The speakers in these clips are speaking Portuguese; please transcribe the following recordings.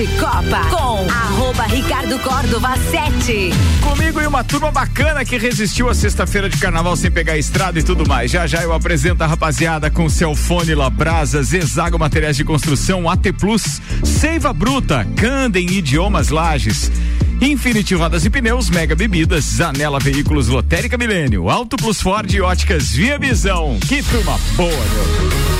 de Copa com arroba Ricardo Córdova 7. Comigo e uma turma bacana que resistiu a sexta-feira de carnaval sem pegar estrada e tudo mais. Já já eu apresento a rapaziada com Celfone Labrasas, Exago Materiais de Construção, AT Plus, Seiva Bruta, Candem Idiomas Lages. Infinity Rodas e Pneus, Mega Bebidas, Zanela Veículos Lotérica Milênio, Auto Plus Ford e Óticas Via Visão. Que turma boa, meu.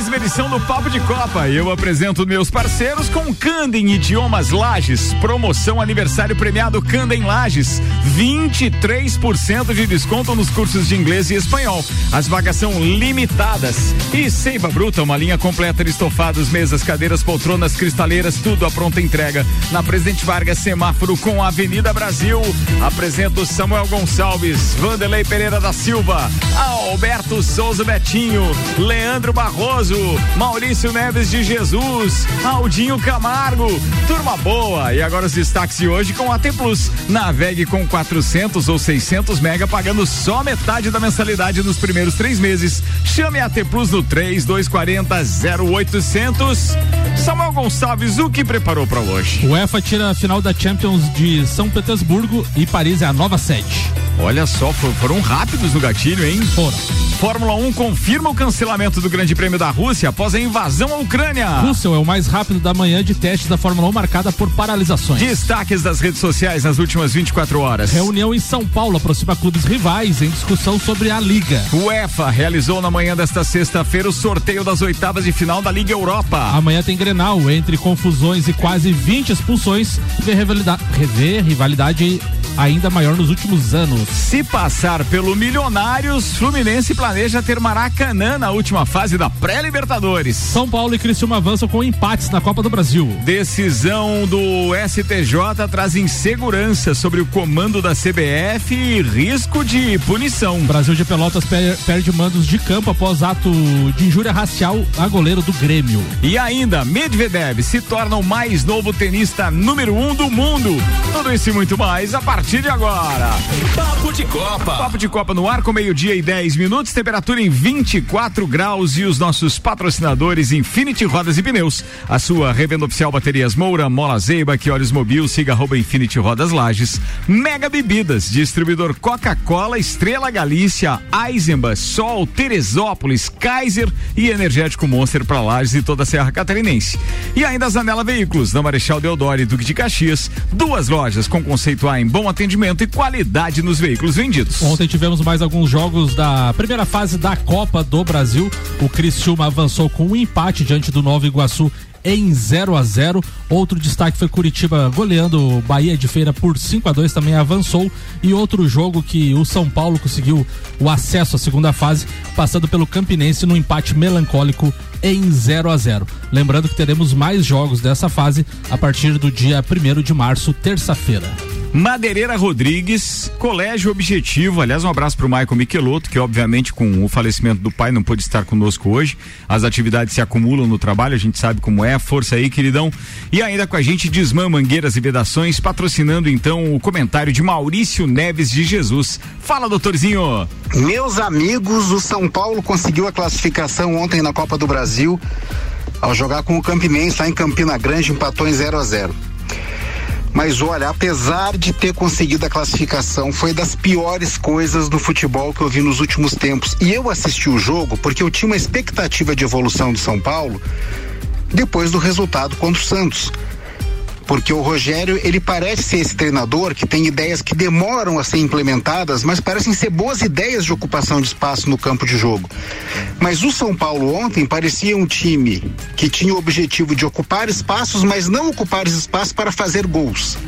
Mais uma edição do Papo de Copa. Eu apresento meus parceiros com Candem Idiomas Lages. Promoção aniversário premiado Candem Lages. 23% de desconto nos cursos de inglês e espanhol. As vagas são limitadas. E Seiva Bruta, uma linha completa de estofados, mesas, cadeiras, poltronas, cristaleiras, tudo à pronta entrega. Na Presidente Vargas, semáforo com a Avenida Brasil. Apresento Samuel Gonçalves, Vanderlei Pereira da Silva, Alberto Souza Betinho, Leandro Barroso, Maurício Neves de Jesus, Aldinho Camargo, turma boa. E agora os destaques de hoje com a T Plus. Navegue com 400 ou 600 mega pagando só metade da mensalidade nos primeiros três meses. Chame a T Plus no 3240 0800. Samuel Gonçalves, o que preparou para hoje? O EFA tira a final da Champions de São Petersburgo e Paris é a nova sede. Olha só, foram rápidos no gatilho, hein? Foram. Fórmula 1 confirma o cancelamento do Grande Prêmio da Rússia após a invasão à Ucrânia. Russell é o mais rápido da manhã de testes da Fórmula 1 marcada por paralisações. Destaques das redes sociais nas últimas 24 horas. Reunião em São Paulo aproxima clubes rivais em discussão sobre a Liga. O EFA realizou na manhã desta sexta-feira o sorteio das oitavas de final da Liga Europa. Amanhã tem Grenal, entre confusões e quase 20 expulsões, vê rivalidade ainda maior nos últimos anos. Se passar pelo Milionários, Fluminense planeja ter Maracanã na última fase da pré-Libertadores. São Paulo e Criciúma avançam com empates na Copa do Brasil. Decisão do STJ traz insegurança sobre o comando da CBF e risco de punição. Brasil de Pelotas per perde mandos de campo após ato de injúria racial a goleiro do Grêmio. E ainda, Medvedev se torna o mais novo tenista número um do mundo. Tudo isso e muito mais a partir de agora. Papo de Copa. Papo de Copa no ar com meio-dia e 10 minutos, temperatura em 24 graus e os nossos patrocinadores Infinity Rodas e Pneus. A sua revenda oficial Baterias Moura, Mola Zeiba, que olhos mobil, siga arroba Infinity Rodas Lages. Mega Bebidas, distribuidor Coca-Cola, Estrela Galícia, Eisenbach, Sol, Teresópolis, Kaiser e Energético Monster para Lages e toda a Serra Catarinense. E ainda Zanela Veículos, na Marechal Deodoro e Duque de Caxias, duas lojas com conceito A em bom atendimento e qualidade nos veículos vendidos. Ontem tivemos mais alguns jogos da primeira fase da Copa do Brasil. O Criciúma avançou com um empate diante do Nova Iguaçu em 0 a 0 Outro destaque foi Curitiba goleando o Bahia de Feira por 5 a 2 também avançou. E outro jogo que o São Paulo conseguiu o acesso à segunda fase, passando pelo Campinense no empate melancólico em 0 a 0 Lembrando que teremos mais jogos dessa fase a partir do dia 1 de março, terça-feira. Madeireira Rodrigues, Colégio Objetivo. Aliás, um abraço para o Maicon Michelotto, que obviamente com o falecimento do pai não pôde estar conosco hoje. As atividades se acumulam no trabalho, a gente sabe como é. Força aí, queridão. E ainda com a gente, Desmã Mangueiras e Vedações, patrocinando então o comentário de Maurício Neves de Jesus. Fala, doutorzinho. Meus amigos, o São Paulo conseguiu a classificação ontem na Copa do Brasil ao jogar com o Campinense lá em Campina Grande, empatou em 0 a 0 mas olha, apesar de ter conseguido a classificação, foi das piores coisas do futebol que eu vi nos últimos tempos. E eu assisti o jogo porque eu tinha uma expectativa de evolução do São Paulo depois do resultado contra o Santos porque o Rogério ele parece ser esse treinador que tem ideias que demoram a ser implementadas, mas parecem ser boas ideias de ocupação de espaço no campo de jogo. Mas o São Paulo ontem parecia um time que tinha o objetivo de ocupar espaços, mas não ocupar espaços para fazer gols.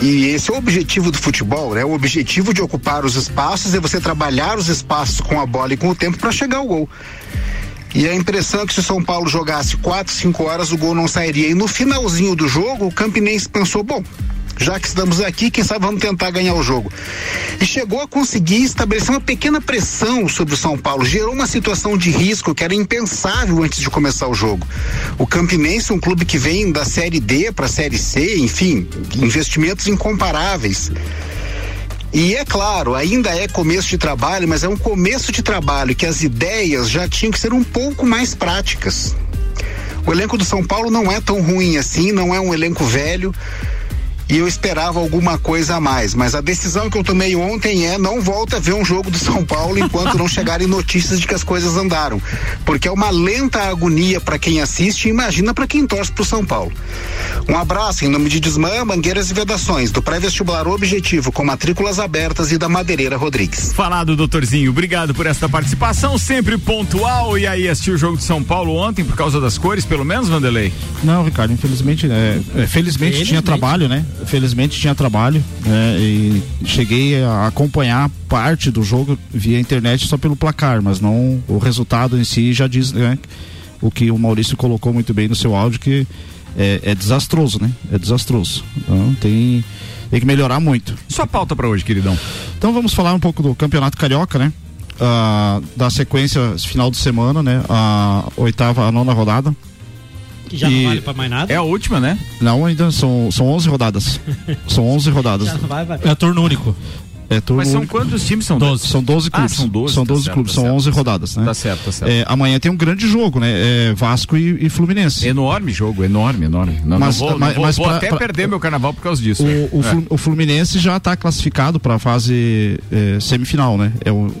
E esse é o objetivo do futebol, né? O objetivo de ocupar os espaços é você trabalhar os espaços com a bola e com o tempo para chegar ao gol. E a impressão é que se o São Paulo jogasse 4, 5 horas, o gol não sairia. E no finalzinho do jogo, o Campinense pensou: bom, já que estamos aqui, quem sabe vamos tentar ganhar o jogo. E chegou a conseguir estabelecer uma pequena pressão sobre o São Paulo, gerou uma situação de risco que era impensável antes de começar o jogo. O Campinense, um clube que vem da Série D para a Série C, enfim, investimentos incomparáveis. E é claro, ainda é começo de trabalho, mas é um começo de trabalho que as ideias já tinham que ser um pouco mais práticas. O elenco do São Paulo não é tão ruim assim, não é um elenco velho e eu esperava alguma coisa a mais. Mas a decisão que eu tomei ontem é não volta a ver um jogo do São Paulo enquanto não chegarem notícias de que as coisas andaram. Porque é uma lenta agonia para quem assiste e imagina para quem torce pro São Paulo. Um abraço em nome de Desmã, Mangueiras e Vedações, do pré-vestibular Objetivo, com matrículas abertas e da Madeireira Rodrigues. Falado, doutorzinho. Obrigado por esta participação, sempre pontual. E aí, assistiu o jogo de São Paulo ontem por causa das cores, pelo menos, Vanderlei? Não, Ricardo, infelizmente, é, é, felizmente tinha trabalho, né? Felizmente tinha trabalho né, e cheguei a acompanhar parte do jogo via internet só pelo placar, mas não o resultado em si já diz né, o que o Maurício colocou muito bem no seu áudio que é, é desastroso, né? É desastroso. Então tem tem que melhorar muito. Sua pauta para hoje, queridão. Então vamos falar um pouco do Campeonato Carioca, né? Ah, da sequência final de semana, né? A oitava, a nona rodada. Que já e não vale pra mais nada. É a última, né? Não, ainda são, são 11 rodadas. são 11 rodadas. Vai, vai. É turno único. É turno Mas são quantos times? São 12. São 12 clubes. Ah, são 12, são 12 tá clubes, certo, são tá 11 certo, rodadas, né? Tá certo, tá certo. É, amanhã tem um grande jogo, né? É Vasco e, e, Fluminense. Enorme jogo, enorme, enorme. Não, mas, não vou, mas, não vou, mas vou pra, até pra, perder meu carnaval por causa disso. O, o, é. o Fluminense já está classificado para a fase é, semifinal, né? É o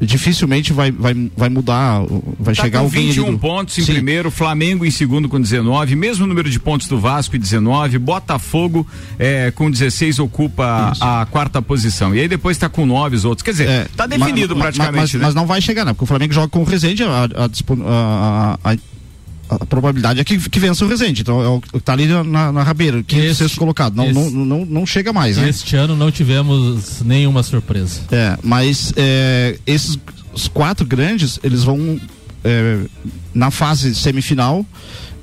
dificilmente vai, vai, vai mudar, vai tá chegar com alguém 21 do... pontos em Sim. primeiro, Flamengo em segundo com 19, mesmo número de pontos do Vasco e 19, Botafogo é, com 16 ocupa a, a, quarta posição. E aí depois está com nove os outros. Quer dizer, é, tá definido mas, praticamente. Mas, né? mas, não vai chegar, né? Porque o Flamengo joga com o Rezende, a, a, a, a a probabilidade é que, que vença o Resende. Então é o que está ali na, na rabeira, que este, sexto colocado. Não, não, não, não, chega mais, né? Este ano não tivemos nenhuma surpresa. É, mas é, esses os quatro grandes, eles vão é, na fase semifinal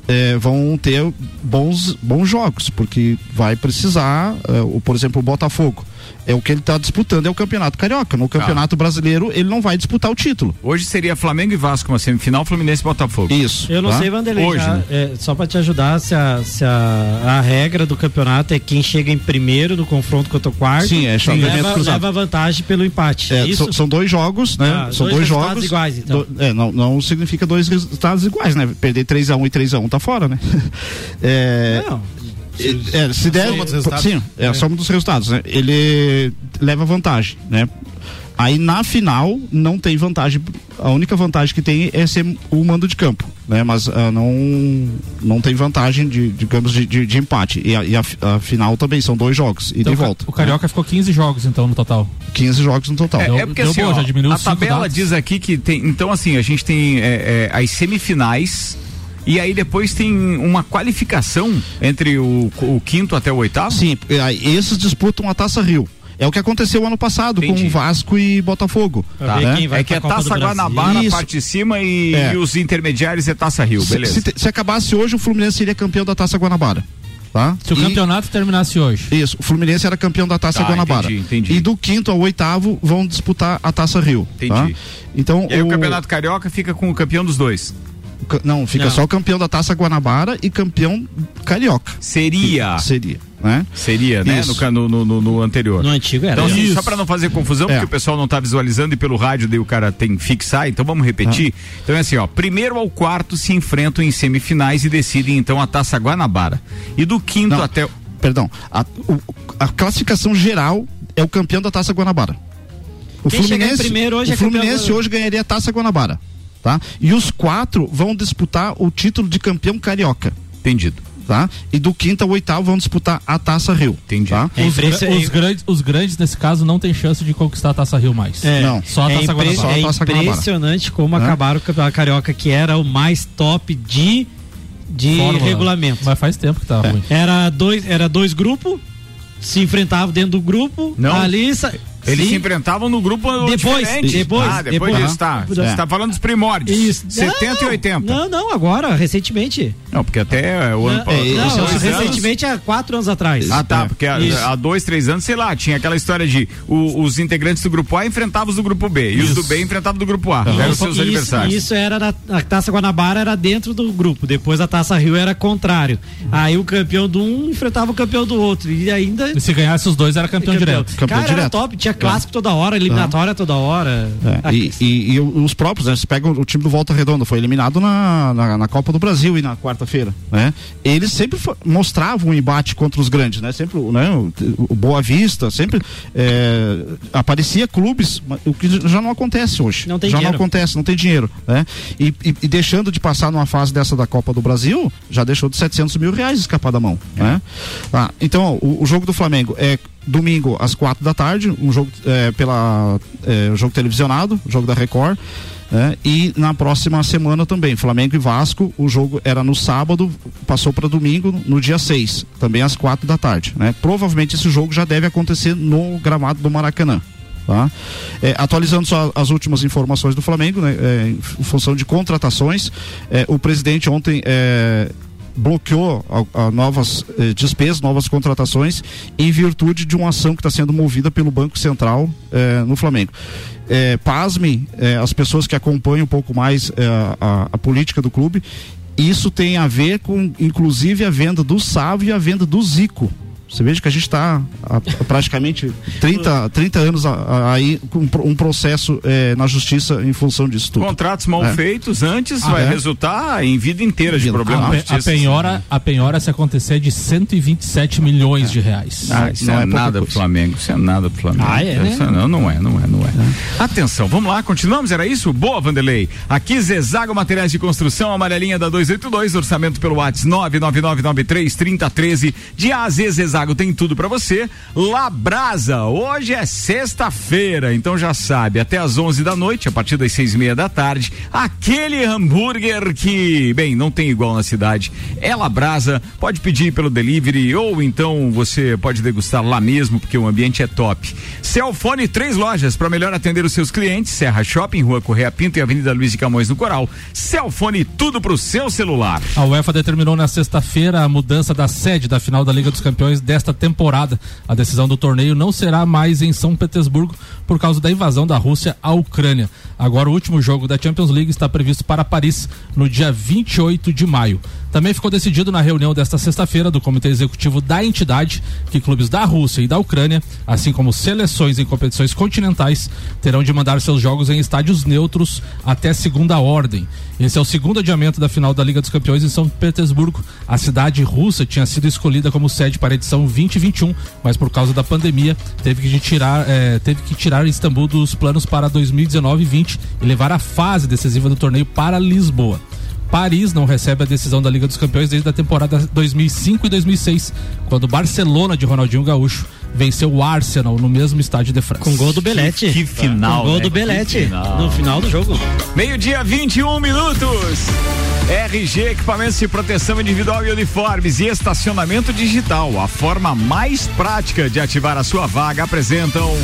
é, vão ter bons, bons jogos, porque vai precisar, é, o, por exemplo, o Botafogo é o que ele está disputando é o Campeonato Carioca. No Campeonato ah. Brasileiro ele não vai disputar o título. Hoje seria Flamengo e Vasco uma semifinal, Fluminense e Botafogo. Isso. Eu não tá? sei, Vanderlei, Hoje, já, né? é, só para te ajudar, se, a, se a, a, regra do campeonato é quem chega em primeiro no confronto contra o quarto, Sim, é leva, leva vantagem pelo empate. É, é são, são, dois jogos, né? Ah, são dois, dois jogos iguais, então. Do, é, não, não significa dois resultados iguais, né? Perder 3 a 1 e 3 a 1 tá fora, né? é, não. É, se der, sim, é a soma dos resultados, né? Ele leva vantagem, né? Aí na final não tem vantagem. A única vantagem que tem é ser o mando de campo, né? Mas uh, não não tem vantagem de digamos de, de, de empate. E, a, e a, a, final também são dois jogos e então, de volta. O Carioca né? ficou 15 jogos então no total. 15 jogos no total. É, é porque deu assim, ó, a tabela diz aqui que tem. Então assim a gente tem é, é, as semifinais e aí depois tem uma qualificação entre o, o quinto até o oitavo? Sim, esses disputam a Taça Rio. É o que aconteceu ano passado Entendi. com o Vasco e Botafogo. Tá. Né? é que é Taça Guanabara na parte de cima e, é. e, os intermediários é Taça Rio, beleza. Se, se, se, acabasse hoje, o Fluminense seria campeão da Taça Guanabara. Tá? Se o e, campeonato terminasse hoje. Isso, o Fluminense era campeão da Taça tá, Guanabara. Entendi, entendi. E do quinto ao oitavo vão disputar a Taça Rio. Tá? Entendi. Tá? Então, e aí o... o Campeonato Carioca fica com o campeão dos dois. Não, fica não. só o campeão da Taça Guanabara e campeão carioca. Seria. Seria. Né? Seria, né? No, no, no, no, anterior. No antigo era. Então, assim, só para não fazer confusão, é. porque o pessoal não está visualizando e pelo rádio daí o cara tem que fixar, então vamos repetir. Ah. Então é assim, ó, primeiro ao quarto se enfrentam em semifinais e decidem então a Taça Guanabara. E do quinto não, até Perdão, a, o, a classificação geral é o campeão da Taça Guanabara. O Quem Fluminense, primeiro hoje o é Fluminense hoje ganharia a Taça Guanabara tá? E os quatro vão disputar o título de campeão carioca. Entendido. Tá? E do quinto ao oitavo vão disputar a Taça Rio. Entendi. Tá? É os, os, grandes, os grandes, nesse caso, não tem chance de conquistar a Taça Rio mais. É, não. Só a é Taça é Guanabara. É impressionante como é? acabaram o campeonato carioca, que era o mais top de, de regulamento. Mas faz tempo que tá é. ruim. Era dois, era dois grupos, se enfrentavam dentro do grupo, não. ali Eles Sim. se enfrentavam no grupo depois, diferente. Depois, ah, depois, depois disso, tá. Você está falando dos primórdios. Isso. 70 não, e 80. Não, não, agora, recentemente. Não, porque até o ano passado. Não, não recentemente há quatro anos atrás. Ah, tá. É. Porque há, dois, três anos, sei lá, tinha aquela história de o, os integrantes do grupo A enfrentavam os do grupo B. E os do B enfrentavam do grupo A. Uhum. Eram os seus isso, adversários. Isso era na, a Taça Guanabara era dentro do grupo. Depois a Taça Rio era contrário. Aí o campeão do um enfrentava o campeão do outro. E ainda. E se ganhasse os dois, era campeão, campeão. direto. Campeão Cara, direto. era top. Tinha clássico toda hora, eliminatória toda hora. É. E, e, e, os próprios, né? Você pega o time do Volta Redonda, foi eliminado na, na, na Copa do Brasil e na quarta-feira, né? Eles sempre mostravam um embate contra os grandes, né? Sempre, né? O, o Boa Vista, sempre é, aparecia clubes, o que já não acontece hoje. Não tem já dinheiro. não acontece, não tem dinheiro, né? E, e, e, deixando de passar numa fase dessa da Copa do Brasil, já deixou de 700 mil reais escapar da mão, é. né? Ah, então, ó, o, o jogo do Flamengo é domingo às quatro da tarde, um jogo é, pela é, jogo televisionado, jogo da Record. É, e na próxima semana também, Flamengo e Vasco, o jogo era no sábado, passou para domingo, no dia 6, também às quatro da tarde. Né? Provavelmente esse jogo já deve acontecer no gramado do Maracanã. Tá? É, atualizando só as últimas informações do Flamengo, né? É, em função de contratações, é, o presidente ontem é, bloqueou a, a novas eh, despesas, novas contratações, em virtude de uma ação que está sendo movida pelo Banco Central eh, no Flamengo. Eh, pasmem eh, as pessoas que acompanham um pouco mais eh, a, a, política do clube. Isso tem a ver com, inclusive, a venda do Sávio e a venda do Zico. Você veja que a gente está há praticamente 30, 30 anos aí com um processo é, na justiça em função disso tudo. Contratos mal é. feitos antes ah, vai é? resultar em vida inteira de problemas. A, a, penhora, a penhora se acontecer é de 127 milhões de reais. Ah, isso não é, é nada pro Flamengo, isso é nada pro Flamengo. Ah, é? Né? Não, não é, não é, não é. Atenção, vamos lá, continuamos, era isso? Boa, Vanderlei. Aqui Zezago Materiais de Construção, amarelinha da 282, orçamento pelo WhatsApp 99993 3013 de AZ Zezago Zago tem tudo para você. Labrasa, hoje é sexta-feira, então já sabe, até às 11 da noite, a partir das seis e meia da tarde, aquele hambúrguer que, bem, não tem igual na cidade. É Labrasa, pode pedir pelo delivery ou então você pode degustar lá mesmo, porque o ambiente é top. Celfone, três lojas para melhor atender os seus clientes: Serra Shopping, Rua Correia Pinto e Avenida Luiz de Camões no Coral. Celfone, tudo pro seu celular. A UEFA determinou na sexta-feira a mudança da sede da final da Liga dos Campeões desta temporada. A decisão do torneio não será mais em São Petersburgo por causa da invasão da Rússia à Ucrânia. Agora, o último jogo da Champions League está previsto para Paris no dia 28 de maio. Também ficou decidido na reunião desta sexta-feira do Comitê Executivo da entidade que clubes da Rússia e da Ucrânia, assim como seleções em competições continentais, terão de mandar seus jogos em estádios neutros até segunda ordem. Esse é o segundo adiamento da final da Liga dos Campeões em São Petersburgo. A cidade russa tinha sido escolhida como sede para a edição 2021, mas por causa da pandemia teve que tirar, é, teve que tirar Istambul dos planos para 2019 e 20 e levar a fase decisiva do torneio para Lisboa. Paris não recebe a decisão da Liga dos Campeões desde a temporada 2005 e 2006, quando Barcelona de Ronaldinho Gaúcho venceu o Arsenal no mesmo estádio de França. Com gol do Belete. Que, que final. Com gol né? do Belete no final do jogo. Meio-dia, 21 minutos. RG Equipamentos de Proteção Individual e Uniformes e Estacionamento Digital. A forma mais prática de ativar a sua vaga apresentam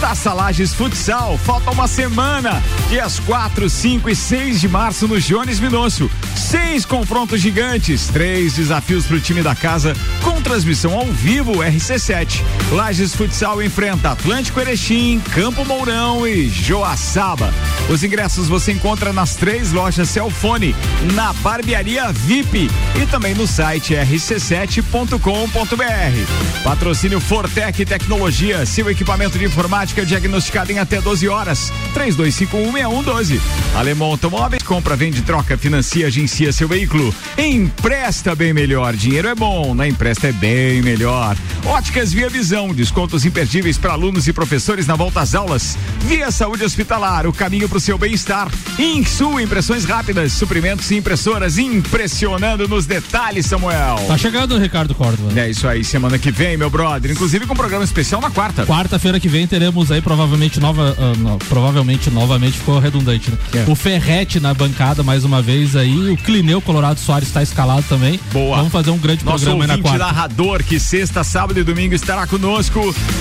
Taça Lages Futsal. Falta uma semana. Dias 4, 5 e 6 de março no Jones Minosso. Seis confrontos gigantes. Três desafios para o time da casa com transmissão ao vivo RC7. Lages Futsal enfrenta Atlântico Erechim, Campo Mourão e Joaçaba. Os ingressos você encontra nas três lojas Celfone, na Barbearia VIP e também no site rc7.com.br. Patrocínio Fortec Tecnologia, seu equipamento de informática diagnosticado em até 12 horas. 32516112. Alemão Automóveis, compra, vende, troca, financia, agencia seu veículo. Empresta bem melhor. Dinheiro é bom, na empresta é bem melhor. Óticas Via Visão, descontos imperdíveis para alunos e professores na volta às aulas. Via Saúde Hospitalar, o caminho para o seu bem-estar. Insul, impressões rápidas, suprimentos e impressoras, impressionando nos detalhes, Samuel. Tá chegando o Ricardo Córdova. É isso aí, semana que vem, meu brother. Inclusive com um programa especial na quarta. Quarta-feira que vem teremos aí provavelmente nova, uh, no, provavelmente novamente ficou redundante, né? É. O Ferrete na bancada mais uma vez aí, o Clineu Colorado Soares está escalado também. Boa. Vamos fazer um grande Nosso programa aí na quarta. narrador que sexta, sábado e domingo estará conosco.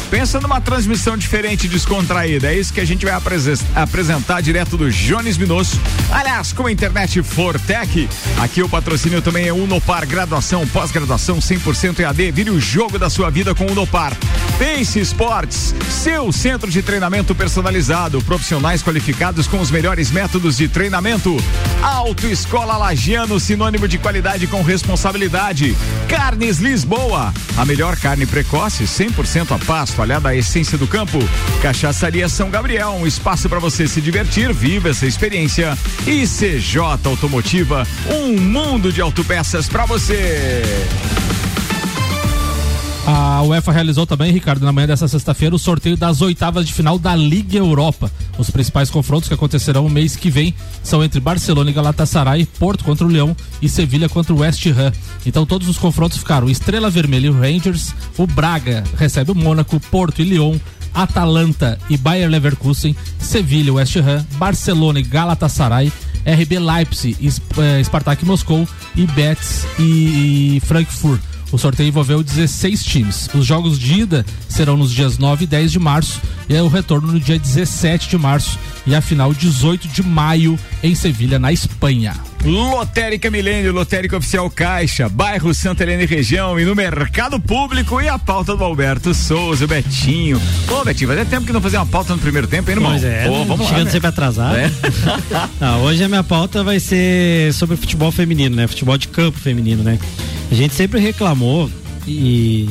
Pensa numa transmissão diferente, descontraída. É isso que a gente vai apresentar direto do Jones Minosso. Aliás, com a internet Fortec, aqui o patrocínio também é Unopar, graduação, pós-graduação 100% EAD. Vire o jogo da sua vida com Unopar. Pace Sports, seu centro de treinamento personalizado, profissionais qualificados com os melhores métodos de treinamento. Autoescola Lagiano, sinônimo de qualidade com responsabilidade. Carnes Lisboa, a melhor carne precoce, 100% a pasto, aliada à essência do campo. Cachaçaria São Gabriel, um espaço para você se divertir, viva essa experiência. E CJ Automotiva, um mundo de autopeças para você. A UEFA realizou também, Ricardo, na manhã dessa sexta-feira, o sorteio das oitavas de final da Liga Europa. Os principais confrontos que acontecerão no mês que vem são entre Barcelona e Galatasaray, Porto contra o Leão e Sevilha contra o West Ham. Então todos os confrontos ficaram Estrela Vermelha e Rangers, o Braga recebe o Mônaco, Porto e Lyon, Atalanta e Bayer Leverkusen, Sevilha West Ham, Barcelona e Galatasaray, RB Leipzig, eh, Spartak Moscou e Betis e Frankfurt. O sorteio envolveu 16 times. Os jogos de ida serão nos dias 9 e 10 de março e o retorno no dia 17 de março e a final 18 de maio em Sevilha, na Espanha. Lotérica Milênio, Lotérica Oficial Caixa, bairro Santa Helena e região e no mercado público e a pauta do Alberto Souza, o Betinho. Ô, Betinho, fazia tempo que não fazia uma pauta no primeiro tempo, hein, irmão? Pois é, Pô, vamos chegando lá, sempre né? atrasado. É. não, hoje a minha pauta vai ser sobre futebol feminino, né? Futebol de campo feminino, né? A gente sempre reclamou e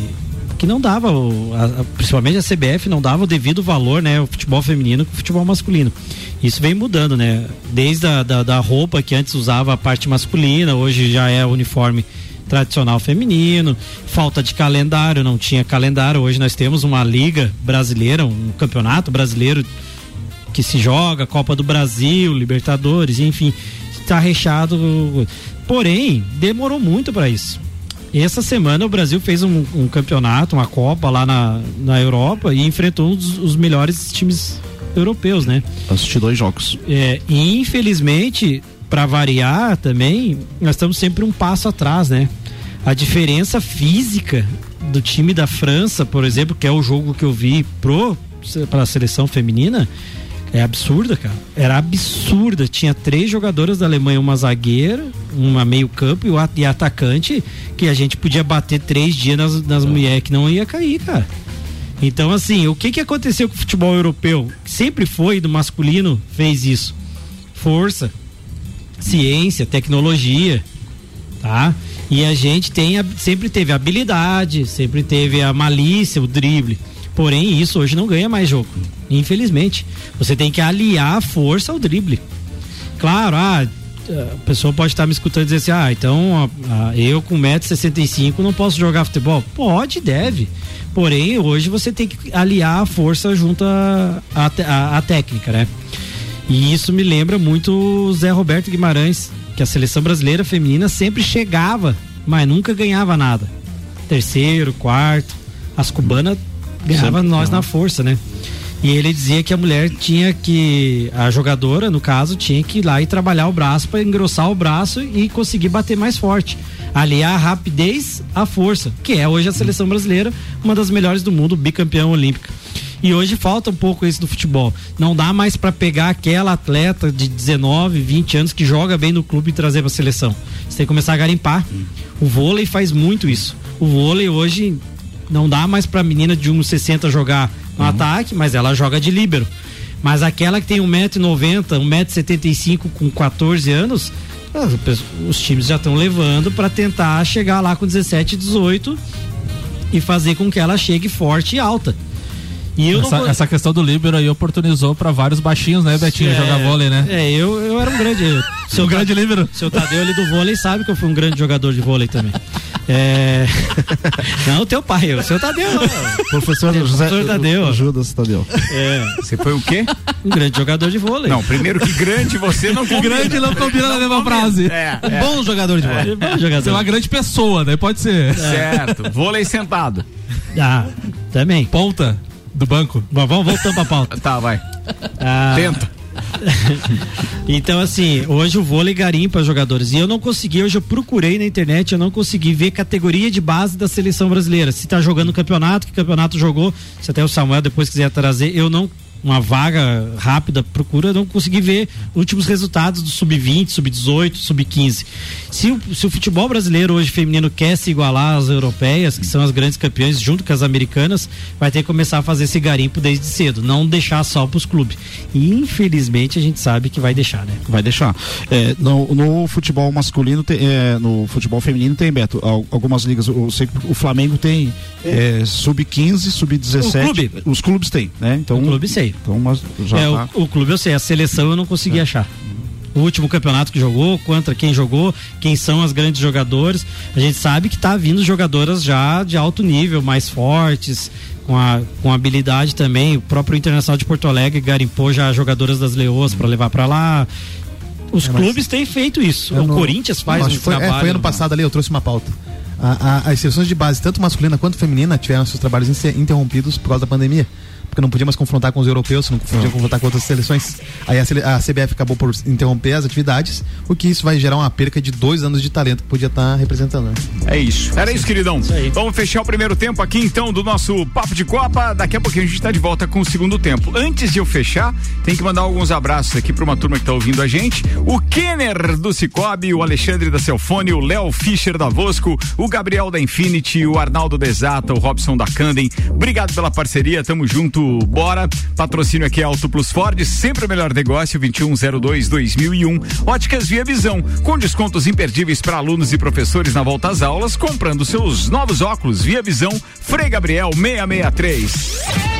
que não dava, o, a, principalmente a CBF não dava o devido valor, né, o futebol feminino com o futebol masculino. Isso vem mudando, né? Desde a da, da roupa que antes usava a parte masculina, hoje já é uniforme tradicional feminino, falta de calendário, não tinha calendário. Hoje nós temos uma liga brasileira, um campeonato brasileiro que se joga, Copa do Brasil, Libertadores, enfim, está recheado. Porém, demorou muito para isso. Essa semana o Brasil fez um, um, campeonato, uma Copa lá na, na Europa e enfrentou os, os melhores times europeus, né? Assisti dois jogos. É, e infelizmente, para variar também, nós estamos sempre um passo atrás, né? A diferença física do time da França, por exemplo, que é o jogo que eu vi pro para a seleção feminina, é absurda, cara. Era absurda. Tinha três jogadoras da Alemanha, uma zagueira, uma meio-campo e, e atacante, que a gente podia bater três dias nas, nas mulheres que não ia cair, cara. Então, assim, o que, que aconteceu com o futebol europeu? Sempre foi do masculino, fez isso. Força, ciência, tecnologia, tá? E a gente tem, sempre teve habilidade, sempre teve a malícia, o drible. Porém, isso hoje não ganha mais jogo. Infelizmente. Você tem que aliar a força ao drible. Claro, ah, a pessoa pode estar me escutando e dizer assim: ah, então eu com 1,65m não posso jogar futebol. Pode, deve. Porém, hoje você tem que aliar a força junto à técnica, né? E isso me lembra muito o Zé Roberto Guimarães, que a seleção brasileira feminina sempre chegava, mas nunca ganhava nada. Terceiro, quarto. As cubanas ganhavam nós na força, né? E ele dizia que a mulher tinha que, a jogadora, no caso, tinha que ir lá e trabalhar o braço para engrossar o braço e conseguir bater mais forte. Aliar a rapidez à força, que é hoje a seleção brasileira, uma das melhores do mundo, bicampeã olímpica. E hoje falta um pouco isso do futebol. Não dá mais para pegar aquela atleta de 19, 20 anos que joga bem no clube e trazer para a seleção. Você tem que começar a garimpar. O vôlei faz muito isso. O vôlei hoje não dá mais para menina de 1,60 jogar no uhum. ataque, mas ela joga de líbero. Mas aquela que tem 1,90m, 1,75m com 14 anos, os times já estão levando para tentar chegar lá com 17, 18 e fazer com que ela chegue forte e alta. E essa, não... essa, questão do líbero aí oportunizou para vários baixinhos, né, Betinho, é, jogar vôlei, né? É, eu, eu era um grande. seu um grande líbero. Seu Tadeu ali do vôlei sabe que eu fui um grande jogador de vôlei também. É... Não, teu pai, o seu Tadeu. Professor José. Professor Tadeu. Judas Tadeu. É. Você foi o quê? Um grande jogador de vôlei. Não, primeiro que grande você não combina. grande não combina na mesma frase. É, é. Bom jogador de vôlei. É. Bom jogador. Você é uma grande pessoa, né? Pode ser. Certo. Vôlei sentado. Ah, também. Ponta do banco. Bom, vamos voltando pra pauta. tá, vai. Ah, Tenta. então, assim, hoje o vôlei garimpa jogadores. E eu não consegui, hoje eu procurei na internet, eu não consegui ver categoria de base da seleção brasileira. Se tá jogando campeonato, que campeonato jogou, se até o Samuel depois quiser trazer, eu não uma vaga rápida, procura não conseguir ver últimos resultados do sub-20, sub-18, sub-15. Se o, se o futebol brasileiro hoje feminino quer se igualar às europeias, que são as grandes campeãs, junto com as americanas, vai ter que começar a fazer esse garimpo desde cedo, não deixar só para os clubes. E infelizmente a gente sabe que vai deixar, né? Vai deixar. É, no, no, futebol masculino, tem, é, no futebol feminino tem, Beto, algumas ligas, eu sei que o Flamengo tem é, sub-15, sub-17. Os clubes têm, né? Então, o clube sei. Então, mas já é, tá... o, o, clube eu sei, a seleção eu não consegui é. achar. O último campeonato que jogou, contra quem jogou, quem são as grandes jogadores. A gente sabe que tá vindo jogadoras já de alto nível, mais fortes, com a com habilidade também. O próprio Internacional de Porto Alegre garimpou já jogadoras das Leoas para levar para lá. Os é, clubes têm feito isso. O Corinthians faz um foi, trabalho. É, foi ano passado ali, eu trouxe uma pauta. A, a, as seleções de base, tanto masculina quanto feminina, tiveram seus trabalhos interrompidos por causa da pandemia porque não podia mais confrontar com os europeus, não podia não. confrontar com outras seleções. Aí a, a, CBF acabou por interromper as atividades, o que isso vai gerar uma perca de dois anos de talento que podia estar tá representando. Né? É isso. Era isso, queridão. Isso Vamos fechar o primeiro tempo aqui então do nosso Papo de Copa. Daqui a pouquinho a gente está de volta com o segundo tempo. Antes de eu fechar, tem que mandar alguns abraços aqui para uma turma que está ouvindo a gente. O Kenner do Cicobi, o Alexandre da Celfone, o Léo Fischer da Vosco, o Gabriel da Infinity, o Arnaldo Desata, o Robson da Candem. Obrigado pela parceria, tamo junto Bora. Patrocínio aqui é Auto Plus Ford, sempre o melhor negócio, 2102 2001. Óticas Via Visão, com descontos imperdíveis para alunos e professores na volta às aulas, comprando seus novos óculos Via Visão, Frei Gabriel 663.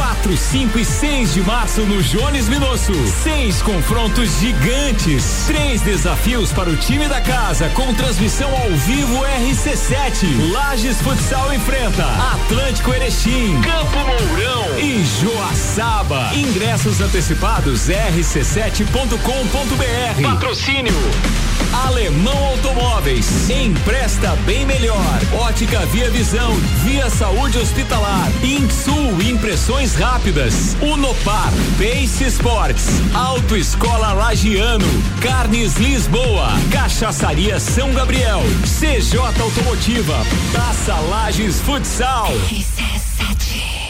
4, 5 e 6 de março no Jones Minosso. Seis confrontos gigantes. Três desafios para o time da casa com transmissão ao vivo RC7. Lages Futsal enfrenta Atlântico Erechim, Campo Mourão e Joaçaba. Ingressos antecipados rc7.com com.br Patrocínio Alemão Automóveis. Empresta bem melhor. Ótica Via Visão. Via Saúde Hospitalar. Insul Impressões Rápidas. Unopar. Pace Sports. Autoescola Lagiano. Carnes Lisboa. Cachaçaria São Gabriel. CJ Automotiva. Taça Lages Futsal. RC7.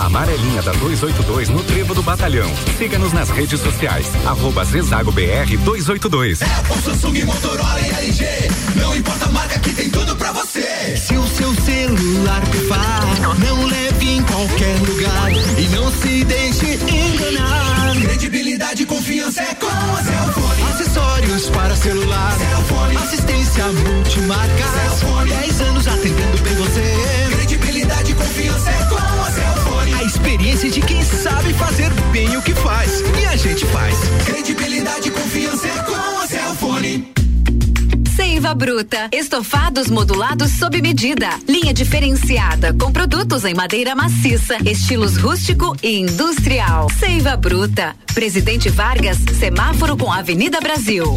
A amarelinha da 282 no Trevo do Batalhão. Siga-nos nas redes sociais. Arroba Zezago BR 282. É o Samsung, Motorola e LG. Não importa a marca que tem tudo pra você. Se o seu celular pifar, não leve em qualquer lugar e não se deixe enganar. Credibilidade e confiança é com a Cellfone. Acessórios para celular. Cellfone. Assistência multimarca. Cellfone. 10 anos atendendo bem você. Credibilidade e confiança é com. A experiência de quem sabe fazer bem o que faz. E a gente faz. Credibilidade e confiança é com a Cellfone. Seiva Bruta. Estofados modulados sob medida. Linha diferenciada com produtos em madeira maciça, estilos rústico e industrial. Seiva Bruta. Presidente Vargas, semáforo com Avenida Brasil.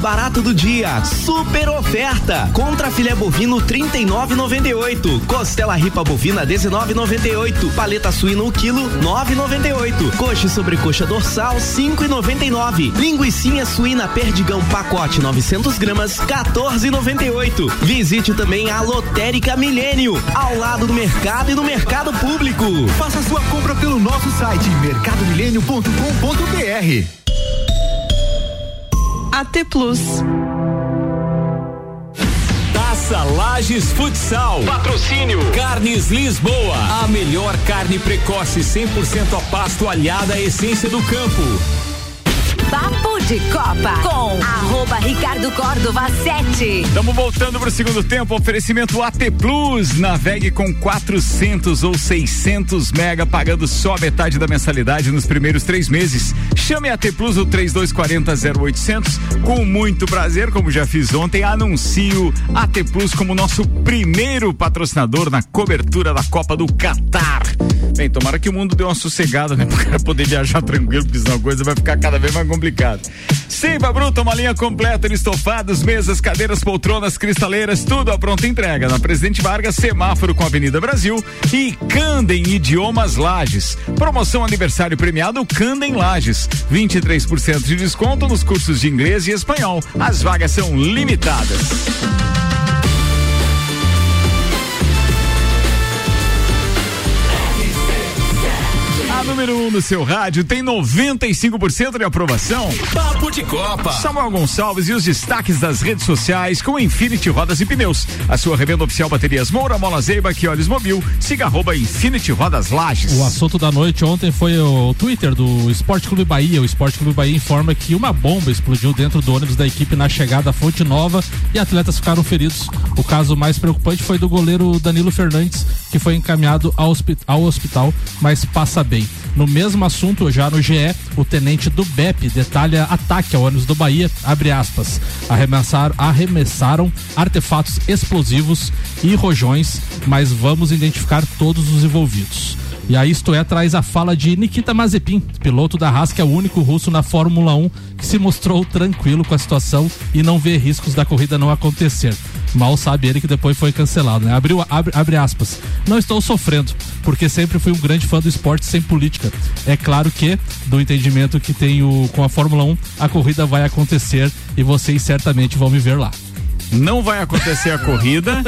Barato do dia, super oferta. Contra filé bovino 39,98, costela ripa bovina 19,98, paleta suína o quilo 9,98, coxa e sobrecoxa dorsal 5,99, linguiça suína perdigão pacote 900 gramas 14,98. Visite também a Lotérica Milênio, ao lado do mercado e do mercado público. Faça sua compra pelo nosso site mercadomilênio.com.br. AT Plus. Taça Lages Futsal. Patrocínio. Carnes Lisboa. A melhor carne precoce 100% a pasto alhada à essência do campo. Papo de Copa com arroba Ricardo Córdova 7. Estamos voltando para o segundo tempo. Oferecimento AT Plus. Navegue com 400 ou 600 mega, pagando só metade da mensalidade nos primeiros três meses. Chame AT Plus o 3240 0800. Com muito prazer, como já fiz ontem, anuncio AT Plus como nosso primeiro patrocinador na cobertura da Copa do Catar. Bem, tomara que o mundo dê uma sossegada, né? Para poder viajar tranquilo, porque senão a coisa vai ficar cada vez mais complicada. Seiva Bruta, uma linha completa de estofados, mesas, cadeiras, poltronas, cristaleiras, tudo à pronta entrega. Na Presidente Vargas, semáforo com a Avenida Brasil e Candem Idiomas Lages. Promoção aniversário premiado Candem Lages. 23% de desconto nos cursos de inglês e espanhol. As vagas são limitadas. A número 1 no seu rádio tem 95% de aprovação. Papo de Copa. Samuel Gonçalves e os destaques das redes sociais com Infinity Rodas e Pneus. A sua revenda oficial baterias Moura, Mola Zeiba, que olhos mobil. Siga arroba Infinity Rodas Lages. O assunto da noite ontem foi o Twitter do Esporte Clube Bahia. O Esporte Clube Bahia informa que uma bomba explodiu dentro do ônibus da equipe na chegada à Fonte Nova e atletas ficaram feridos. O caso mais preocupante foi do goleiro Danilo Fernandes, que foi encaminhado ao, hospi ao hospital, mas passa bem. No mesmo assunto, já no GE, o tenente do BEP detalha ataque ao ônibus do Bahia, abre aspas, arremessar, arremessaram artefatos explosivos e rojões, mas vamos identificar todos os envolvidos. E aí, isto é, traz a fala de Nikita Mazepin, piloto da Haas, que é o único russo na Fórmula 1 que se mostrou tranquilo com a situação e não vê riscos da corrida não acontecer. Mal sabe ele que depois foi cancelado, né? Abriu, abre, abre aspas. Não estou sofrendo, porque sempre fui um grande fã do esporte sem política. É claro que, do entendimento que tenho com a Fórmula 1, a corrida vai acontecer e vocês certamente vão me ver lá. Não vai acontecer a corrida.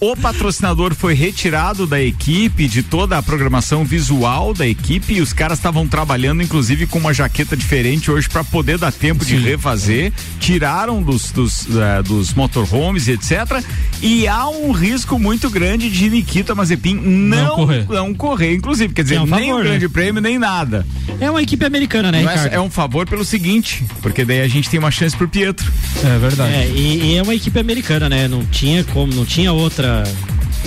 O patrocinador foi retirado da equipe, de toda a programação visual da equipe, e os caras estavam trabalhando, inclusive, com uma jaqueta diferente hoje para poder dar tempo Sim. de refazer. Tiraram dos, dos, uh, dos motorhomes, etc. E há um risco muito grande de Nikita Mazepin não, não correr. Não correr, inclusive. Quer dizer, é um nem favor, o grande né? prêmio, nem nada. É uma equipe americana, né, é, é, um favor pelo seguinte, porque daí a gente tem uma chance pro Pietro. É verdade. É, e, e é uma equipe americana, né? Não tinha como, não tinha outra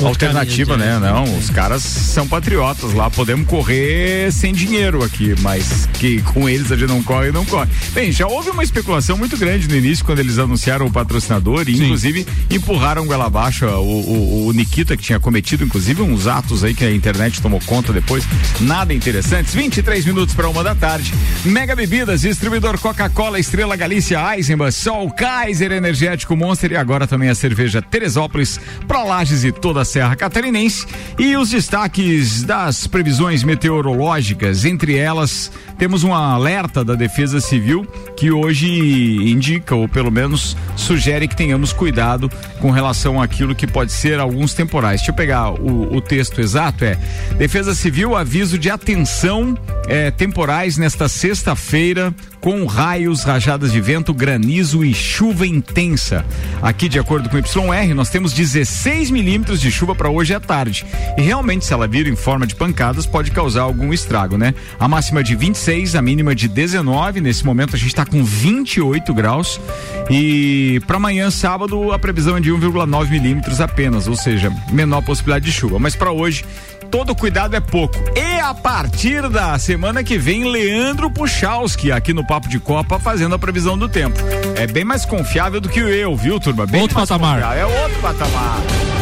alternativa, né? Não, os caras são patriotas lá, podemos correr sem dinheiro aqui, mas que com eles a gente não corre, não corre. Bem, já houve uma especulação muito grande no início quando eles anunciaram o patrocinador e Sim. inclusive empurraram goela abaixo o, o, o, Nikita que tinha cometido inclusive uns atos aí que a internet tomou conta depois, nada interessantes. 23 minutos para uma da tarde. Mega Bebidas, distribuidor Coca-Cola, Estrela Galícia, Eisenbahn, Sol, Kaiser Energético Monster e agora também a cerveja Teresópolis, Prolages e toda a Serra Catarinense e os destaques das previsões meteorológicas, entre elas temos um alerta da Defesa Civil que hoje indica, ou pelo menos sugere que tenhamos cuidado com relação àquilo que pode ser alguns temporais. Deixa eu pegar o, o texto exato: é Defesa Civil aviso de atenção é, temporais nesta sexta-feira com raios, rajadas de vento, granizo e chuva intensa. Aqui, de acordo com o YR, nós temos 16 milímetros de chuva para hoje à tarde. E realmente, se ela vir em forma de pancadas, pode causar algum estrago, né? A máxima de 26, a mínima de 19. Nesse momento, a gente está com 28 graus. E para amanhã, sábado, a previsão é de 1,9 milímetros apenas, ou seja, menor possibilidade de chuva. Mas para hoje, todo cuidado é pouco. E a partir da semana que vem, Leandro Puchalski aqui no Papo de Copa fazendo a previsão do tempo. É bem mais confiável do que eu, viu, turma? Bem outro patamar. Confiável. É outro patamar.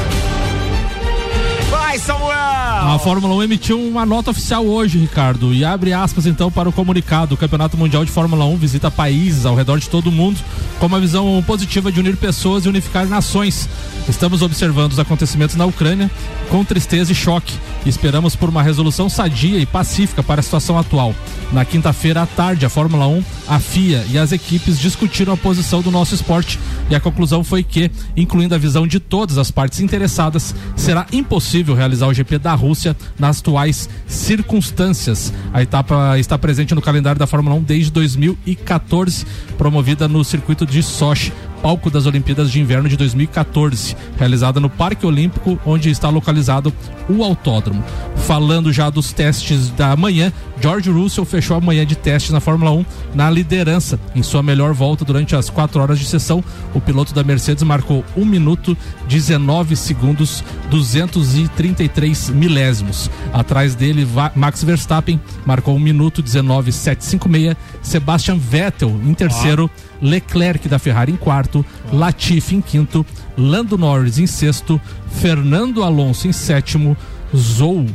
Vai, Samuel! A Fórmula 1 emitiu uma nota oficial hoje, Ricardo, e abre aspas então para o comunicado. O Campeonato Mundial de Fórmula 1 visita países ao redor de todo o mundo com uma visão positiva de unir pessoas e unificar nações. Estamos observando os acontecimentos na Ucrânia com tristeza e choque esperamos por uma resolução sadia e pacífica para a situação atual. Na quinta-feira à tarde, a Fórmula 1, a FIA e as equipes discutiram a posição do nosso esporte e a conclusão foi que, incluindo a visão de todas as partes interessadas, será impossível realizar o GP da Rússia nas atuais circunstâncias. A etapa está presente no calendário da Fórmula 1 desde 2014, promovida no circuito de Sochi palco das Olimpíadas de Inverno de 2014, realizada no Parque Olímpico, onde está localizado o autódromo. Falando já dos testes da manhã, George Russell fechou a manhã de testes na Fórmula 1 na liderança. Em sua melhor volta durante as quatro horas de sessão, o piloto da Mercedes marcou 1 minuto 19 segundos 233 milésimos. Atrás dele, Max Verstappen marcou 1 minuto 19 756. Sebastian Vettel em terceiro. Leclerc da Ferrari em quarto, Latifi em quinto, Lando Norris em sexto, Fernando Alonso em sétimo, Zou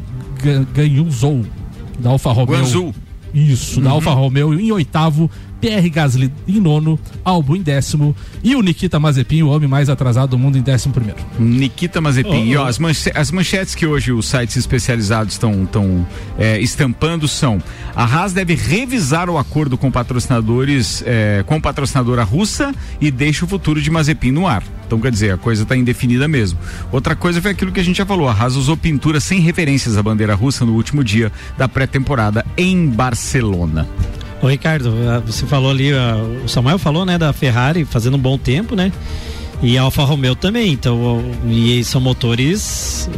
ganhou Zou da Alfa Romeo. Guanzu. Isso, uhum. da Alfa Romeo em oitavo, Pierre Gasly em nono, Albon em décimo e o Nikita Mazepin, o homem mais atrasado do mundo, em décimo primeiro. Nikita Mazepin. Oh, oh. E ó, as, manche as, manchetes que hoje os sites especializados estão é, estampando são: a Haas deve revisar o acordo com patrocinadores, é, com patrocinadora russa e deixa o futuro de Mazepin no ar. Então, quer dizer, a coisa está indefinida mesmo. Outra coisa foi aquilo que a gente já falou: a Haas usou pintura sem referências à bandeira russa no último dia da pré-temporada em Barcelona. Ô Ricardo, ah, você falou ali, ah, o Samuel falou, né, da Ferrari fazendo um bom tempo, né? E a Alfa Romeo também, então, e são motores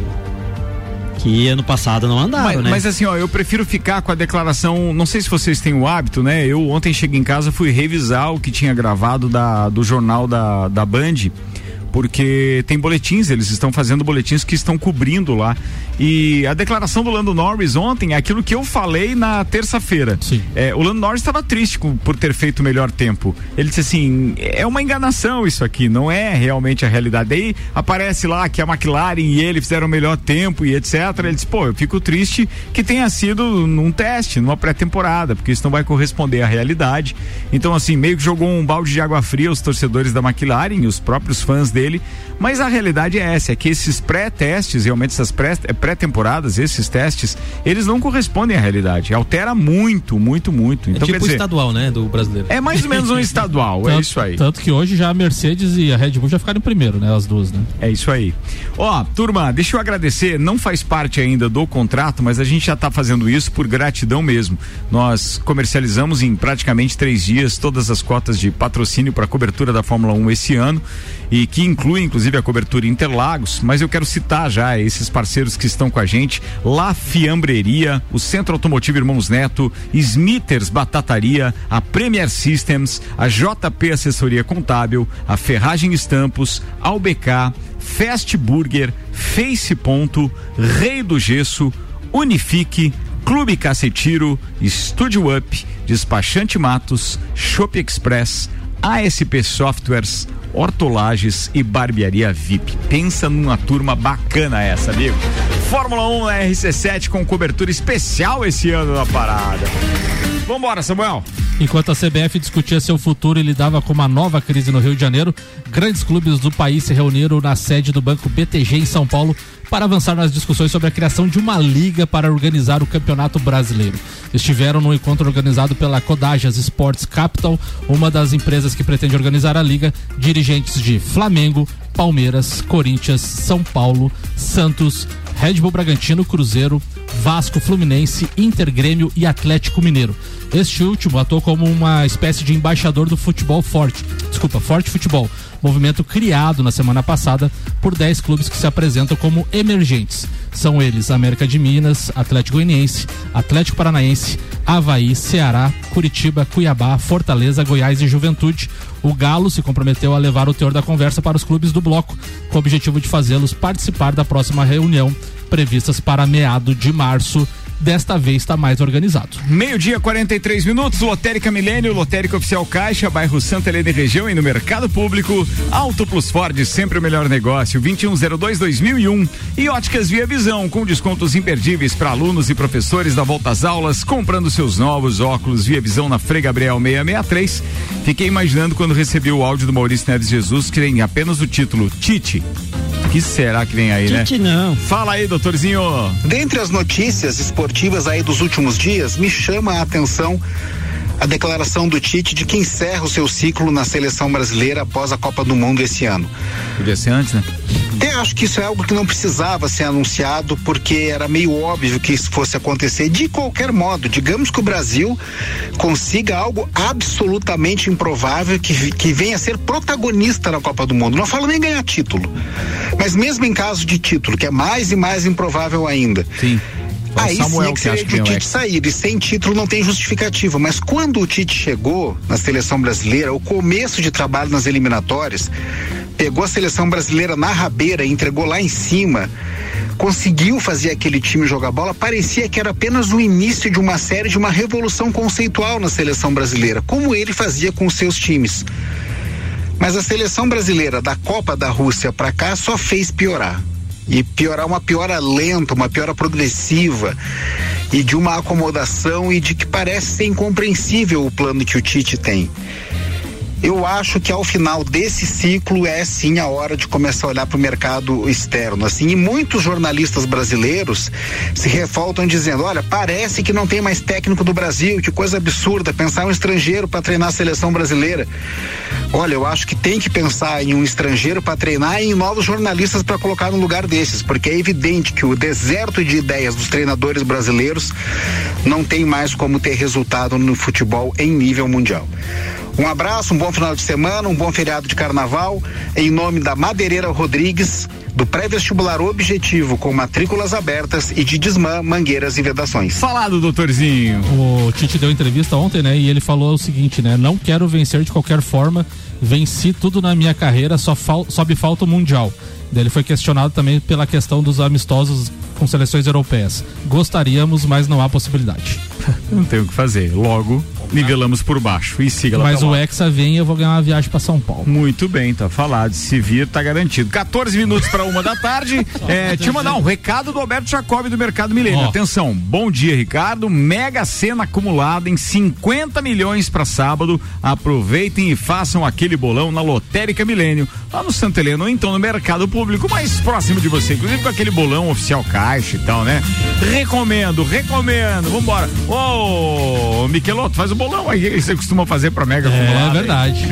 que ano passado não andaram, mas, né? Mas assim, ó, eu prefiro ficar com a declaração, não sei se vocês têm o hábito, né? Eu ontem cheguei em casa, fui revisar o que tinha gravado da, do jornal da, da Band porque tem boletins, eles estão fazendo boletins que estão cobrindo lá. E a declaração do Lando Norris ontem é aquilo que eu falei na terça-feira. É, o Lando Norris estava triste com, por ter feito o melhor tempo. Ele disse assim: é uma enganação isso aqui, não é realmente a realidade. Daí aparece lá que a McLaren e ele fizeram o melhor tempo e etc. Ele disse: pô, eu fico triste que tenha sido num teste, numa pré-temporada, porque isso não vai corresponder à realidade. Então, assim, meio que jogou um balde de água fria os torcedores da McLaren e os próprios fãs dele, mas a realidade é essa, é que esses pré-testes, realmente essas eh, pré-temporadas, esses testes, eles não correspondem à realidade. Altera muito, muito, muito. Então, é tipo quer dizer, estadual, né, do brasileiro. É mais ou menos um estadual, é Tanto- isso aí. Tanto que hoje já a Mercedes e a Red Bull já ficaram em primeiro, né? As duas, né? É isso aí. Ó, turma, deixa eu agradecer, não faz parte ainda do contrato, mas a gente já está fazendo isso por gratidão mesmo. Nós comercializamos em praticamente três dias todas as cotas de patrocínio para a cobertura da Fórmula 1 esse ano e que inclui inclusive a cobertura Interlagos, mas eu quero citar já esses parceiros que estão com a gente, La Fiambreria, o Centro Automotivo Irmãos Neto, Smithers Batataria, a Premier Systems, a JP Assessoria Contábil, a Ferragem Estampos, AUBK, Fast Burger, Face Ponto, Rei do Gesso, Unifique, Clube Cacetiro, Studio Up, Despachante Matos, Shop Express, ASP Softwares, Hortolages e Barbearia VIP. Pensa numa turma bacana essa, amigo. Fórmula 1 na RC7 com cobertura especial esse ano na parada. Vambora, Samuel. Enquanto a CBF discutia seu futuro e lidava com uma nova crise no Rio de Janeiro, grandes clubes do país se reuniram na sede do Banco BTG em São Paulo para avançar nas discussões sobre a criação de uma liga para organizar o Campeonato Brasileiro. Estiveram no encontro organizado pela Codajas Sports Capital, uma das empresas que pretende organizar a liga, dirigentes de Flamengo, Palmeiras, Corinthians, São Paulo, Santos, Red Bull Bragantino, Cruzeiro, Vasco, Fluminense, Inter Grêmio e Atlético Mineiro. Este último atuou como uma espécie de embaixador do futebol forte. Desculpa, Forte Futebol. Movimento criado na semana passada por 10 clubes que se apresentam como emergentes. São eles América de Minas, Atlético Goianiense, Atlético Paranaense, Havaí, Ceará, Curitiba, Cuiabá, Fortaleza, Goiás e Juventude. O Galo se comprometeu a levar o teor da conversa para os clubes do bloco, com o objetivo de fazê-los participar da próxima reunião, previstas para meado de março. Desta vez está mais organizado. Meio-dia, 43 minutos, Lotérica Milênio, Lotérica Oficial Caixa, bairro Santa Helena e região e no mercado público. Auto Plus Ford, sempre o melhor negócio, 2102-2001. E Óticas Via Visão, com descontos imperdíveis para alunos e professores da volta às aulas, comprando seus novos óculos Via Visão na Frei Gabriel 663. Fiquei imaginando quando recebi o áudio do Maurício Neves Jesus, que tem apenas o título Tite. Que será que vem aí, né? Tite não. Fala aí, doutorzinho. Dentre as notícias esportivas aí dos últimos dias, me chama a atenção a declaração do Tite de que encerra o seu ciclo na seleção brasileira após a Copa do Mundo esse ano. Podia ser antes, né? Até acho que isso é algo que não precisava ser anunciado, porque era meio óbvio que isso fosse acontecer. De qualquer modo, digamos que o Brasil consiga algo absolutamente improvável que, que venha a ser protagonista na Copa do Mundo. Não falo nem ganhar título, mas mesmo em caso de título, que é mais e mais improvável ainda. Sim. Aí Samuel sim que que seria que de o Tite sair. E sem título não tem justificativa. Mas quando o Tite chegou na seleção brasileira, o começo de trabalho nas eliminatórias, pegou a seleção brasileira na rabeira e entregou lá em cima. Conseguiu fazer aquele time jogar bola, parecia que era apenas o início de uma série de uma revolução conceitual na seleção brasileira, como ele fazia com os seus times. Mas a seleção brasileira da Copa da Rússia para cá só fez piorar. E piorar uma piora lenta, uma piora progressiva e de uma acomodação e de que parece ser incompreensível o plano que o Tite tem. Eu acho que ao final desse ciclo é sim a hora de começar a olhar para o mercado externo. Assim, e muitos jornalistas brasileiros se revoltam dizendo: olha, parece que não tem mais técnico do Brasil, que coisa absurda pensar um estrangeiro para treinar a seleção brasileira. Olha, eu acho que tem que pensar em um estrangeiro para treinar e em novos jornalistas para colocar no lugar desses, porque é evidente que o deserto de ideias dos treinadores brasileiros não tem mais como ter resultado no futebol em nível mundial. Um abraço, um bom final de semana, um bom feriado de carnaval, em nome da Madeireira Rodrigues, do pré-vestibular Objetivo, com matrículas abertas e de Desmã, Mangueiras e Vedações. Falado, doutorzinho. O Tite deu entrevista ontem, né? E ele falou o seguinte, né? Não quero vencer de qualquer forma. Venci tudo na minha carreira, só, fal só me falta o Mundial. Daí Ele foi questionado também pela questão dos amistosos com seleções europeias. Gostaríamos, mas não há possibilidade. Não tem o que fazer. Logo, nivelamos por baixo. E siga lá. Mas o. Hexa vem e eu vou ganhar uma viagem pra São Paulo. Muito bem, tá falado. Se vir, tá garantido. 14 minutos para uma da tarde. É, te mandar um recado do Alberto Jacob do Mercado Milênio. Ó. Atenção, bom dia, Ricardo. Mega cena acumulada em 50 milhões para sábado. Aproveitem e façam aquele bolão na Lotérica Milênio, lá no Santa Helena, ou então no Mercado Público, mais próximo de você, inclusive com aquele bolão oficial caixa e tal, né? Recomendo, recomendo. Vambora. Ô, Miqueloto, faz o bolão aí que você costuma fazer pra Mega É aí. verdade.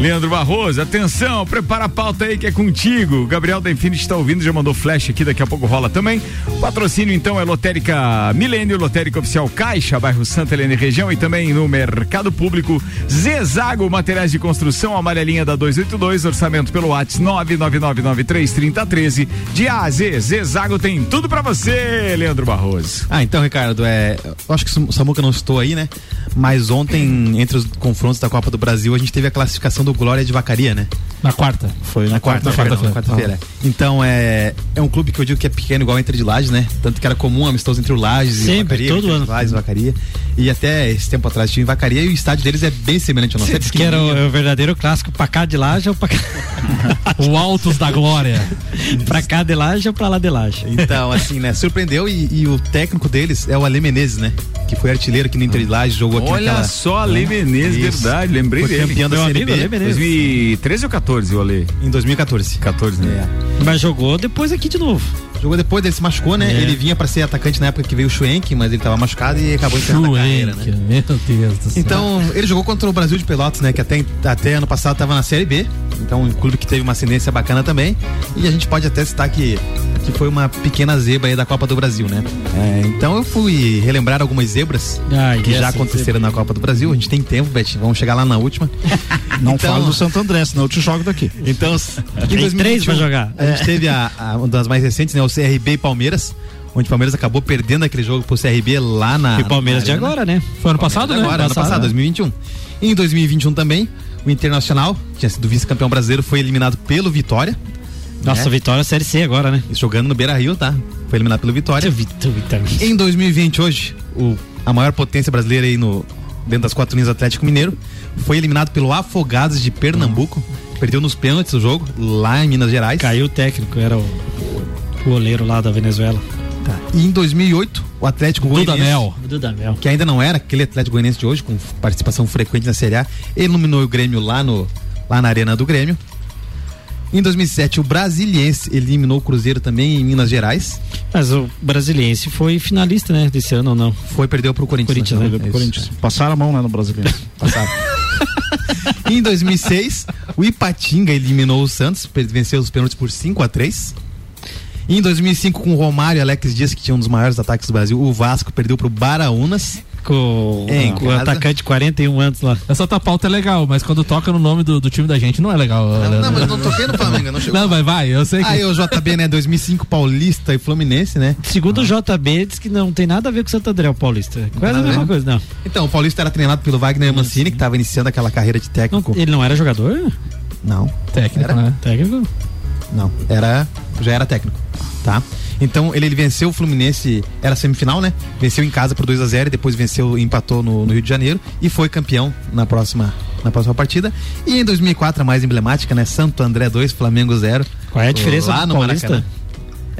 Leandro Barroso, atenção, prepara a pauta aí que é contigo. Gabriel da Infinity está ouvindo, já mandou flash aqui, daqui a pouco rola também. Patrocínio então é Lotérica Milênio, Lotérica Oficial Caixa, bairro Santa Helena e região e também no Mercado Público. Zezago Materiais de Construção, amarelinha da 282, orçamento pelo WhatsApp 999933013. De A a Z, Zezago tem tudo pra você, Leandro Barroso. Ah, então, Ricardo, é, eu acho que o Samuca não estou aí, né? Mas ontem, entre os confrontos da Copa do Brasil, a gente teve a classificação do Glória de Vacaria, né? Na quarta. Foi na quarta, Quarta-feira. quarta-feira. quarta-feira. Então, é, é um clube que eu digo que é pequeno, igual entre de Lages, né? Tanto que era comum amistoso entre o Lages e Sempre, Vacaria. todo ano. Lages e Vacaria. E até esse tempo atrás tinha em Vacaria e o estádio deles é bem semelhante ao nosso. É Diz que era o, o verdadeiro clássico pra cá de laje ou pra cá, O Altos da Glória. pra cá de laje ou pra lá de laje. Então, assim, né? Surpreendeu e, e o técnico deles é o Ale Menezes, né? Que foi artilheiro aqui no Inter de Lages, jogou aqui Olha naquela... só, Ale Menezes, Isso. verdade, lembrei Foi dele. campeão da Meu Série amigo Ale B Menezes. 2013 ou 14, o Ale? em 2014. 14, né? É. Mas jogou depois aqui de novo. Jogou depois, ele se machucou, né? É. Ele vinha pra ser atacante na época que veio o Schwenk, mas ele tava machucado e acabou encerrando a carreira, né? meu Deus do céu. Então, ele jogou contra o Brasil de Pelotas, né? Que até, até ano passado tava na Série B. Então, um clube que teve uma ascendência bacana também. E a gente pode até citar que, que foi uma pequena zebra aí da Copa do Brasil, né? É, então, eu fui relembrar algumas zebras Ai, que já aconteceram na Copa do Brasil. A gente tem tempo, Betinho. Vamos chegar lá na última. Não Então- fala do Santo André, senão eu te jogo daqui. Então, em Tem três pra jogar. A gente teve a, a- uma das mais recentes, né? O CRB e Palmeiras. Onde o Palmeiras acabou perdendo aquele jogo pro CRB lá na. E o Palmeiras de agora, né? Foi ano passado, né? Agora, ano passado, 2021. Em 2021 também, o Internacional, que tinha sido vice-campeão brasileiro, foi eliminado pelo Vitória. Nossa, É. Vitória Série C agora, né? Jogando no Beira Rio, tá? Foi eliminado pelo Vitória. Vitória, Vitória. Em 2020, hoje, o, a maior potência brasileira aí no, dentro das quatro linhas Atlético Mineiro foi eliminado pelo Afogados de Pernambuco. Perdeu nos pênaltis o jogo, lá em Minas Gerais. Caiu o técnico, era o, o goleiro lá da Venezuela. Tá. E em 2008, o Atlético Goianiense, Dudamel. que ainda não era aquele Atlético Goianiense de hoje, com participação frequente na Série A, eliminou o Grêmio lá, no, lá na Arena do Grêmio. Em 2007, o Brasiliense eliminou o Cruzeiro também em Minas Gerais. Mas o Brasiliense foi finalista, né? Desse ano ou não? Foi, perdeu pro Corinthians. Corinthians, né? né? É. Corinthians. Passaram a mão, né, no brasileiro. Passaram. em 2006, o Ipatinga eliminou o Santos, venceu os pênaltis por 5 a 3 Em 2005, com o Romário e Alex Dias, que tinha um dos maiores ataques do Brasil, o Vasco perdeu pro Baraunas. Com, Em com o atacante de 41 anos lá. Essa tua pauta é legal, mas quando toca no nome do, do time da gente não é legal. Não, não, mas eu não toquei no Flamengo, não chegou. Não, mas vai, eu sei que. Aí o JB, né, 2005, Paulista e Fluminense, né? Segundo o JB, diz que não tem nada a ver com o Santo André, o Paulista. Quase a mesma coisa, não. Então, o Paulista era treinado pelo Wagner Mancini, que estava iniciando aquela carreira de não. técnico. Ele não era jogador? Não, Técnico, Era? né? Técnico? não, era já era técnico, tá? Então ele, ele venceu o Fluminense, era semifinal, né? Venceu em casa por 2 a 0 e depois venceu, empatou no, no Rio de Janeiro e foi campeão na próxima na próxima partida. E em 2004 a mais emblemática, né? Santo André 2, Flamengo 0. Qual é a diferença lá do no Paulista? Maracanã.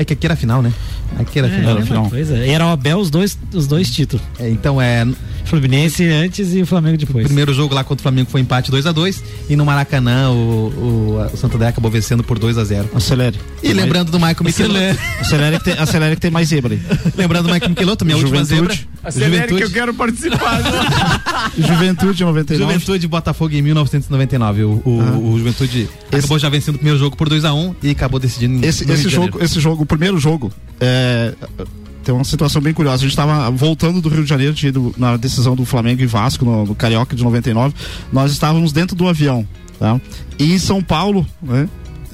É que aqui era final, né? Aqui era É, final. a mesma coisa. E era o Abel os dois, os dois títulos. É, então é Fluminense antes e o Flamengo O depois. primeiro jogo lá contra o Flamengo foi empate 2 a 2 e no Maracanã o, o, o Santo André acabou vencendo por 2 a 0 Acelere. E lembrando do Michael Michelotto, Acelere que tem, acelere que tem mais zebra aí. lembrando do Michael Michelotto, minha última zebra. Juventude. Acelere que eu quero participar. Juventude 99. Juventude Botafogo em 1999. O, o, Ah. o Juventude acabou já vencendo o primeiro jogo por 2 a 1 e acabou decidindo em Esse, esse jogo, esse jogo, o primeiro jogo, é, tem uma situação bem curiosa. A gente estava voltando do Rio de Janeiro, tinha ido na decisão do Flamengo e Vasco, no, no Carioca de 99. Nós estávamos dentro do avião, tá? E em São Paulo, né?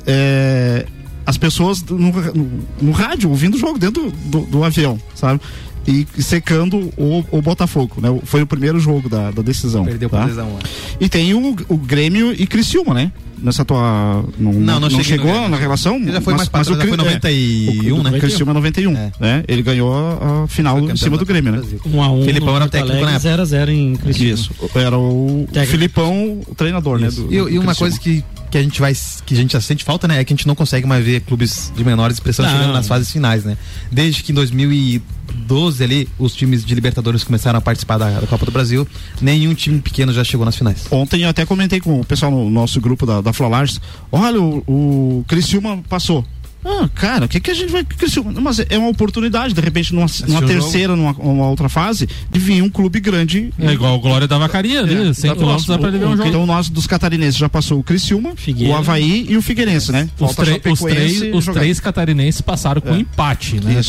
é, as pessoas no, no- no rádio, ouvindo o jogo dentro do, do avião, sabe? E secando o, o Botafogo, né? Foi o primeiro jogo da, da decisão. Perdeu por tá? 2 a 1 E tem o, o Grêmio e Criciúma, né? Nessa tua. Não, não, não chegou no... na relação? Ele já foi mais mas o Cri... foi 91, é, né? O Criciúma 91. É. Né? Ele ganhou a, a final em cima do Grêmio, né? 1 a 1 Filipão era o técnico na época. 0 a 0 em Criciúma. Isso. Era o técnico. Filipão, o treinador, Isso. né? Do, e, do e uma coisa que que a gente vai que a gente já sente falta, né, é que a gente não consegue mais ver clubes de menor expressão chegando nas fases finais, né? Desde que em 2012 ali os times de Libertadores começaram a participar da, da, Copa do Brasil, nenhum time pequeno já chegou nas finais. Ontem eu até comentei com o pessoal no nosso grupo da, da Flolares, olha o, o Criciúma passou. Ah, cara, o que, que a gente vai. Mas é uma oportunidade, de repente, numa, numa terceira, numa, numa, outra fase, de vir um clube grande. É igual o Glória da Vacaria ali, é, 100 km dá pra ele ver um jogo. Então, nós dos catarinenses já passou o Criciúma, Figueira. o Havaí e o Figueirense, né? Os, os, três, os três catarinenses passaram com é. empate, né?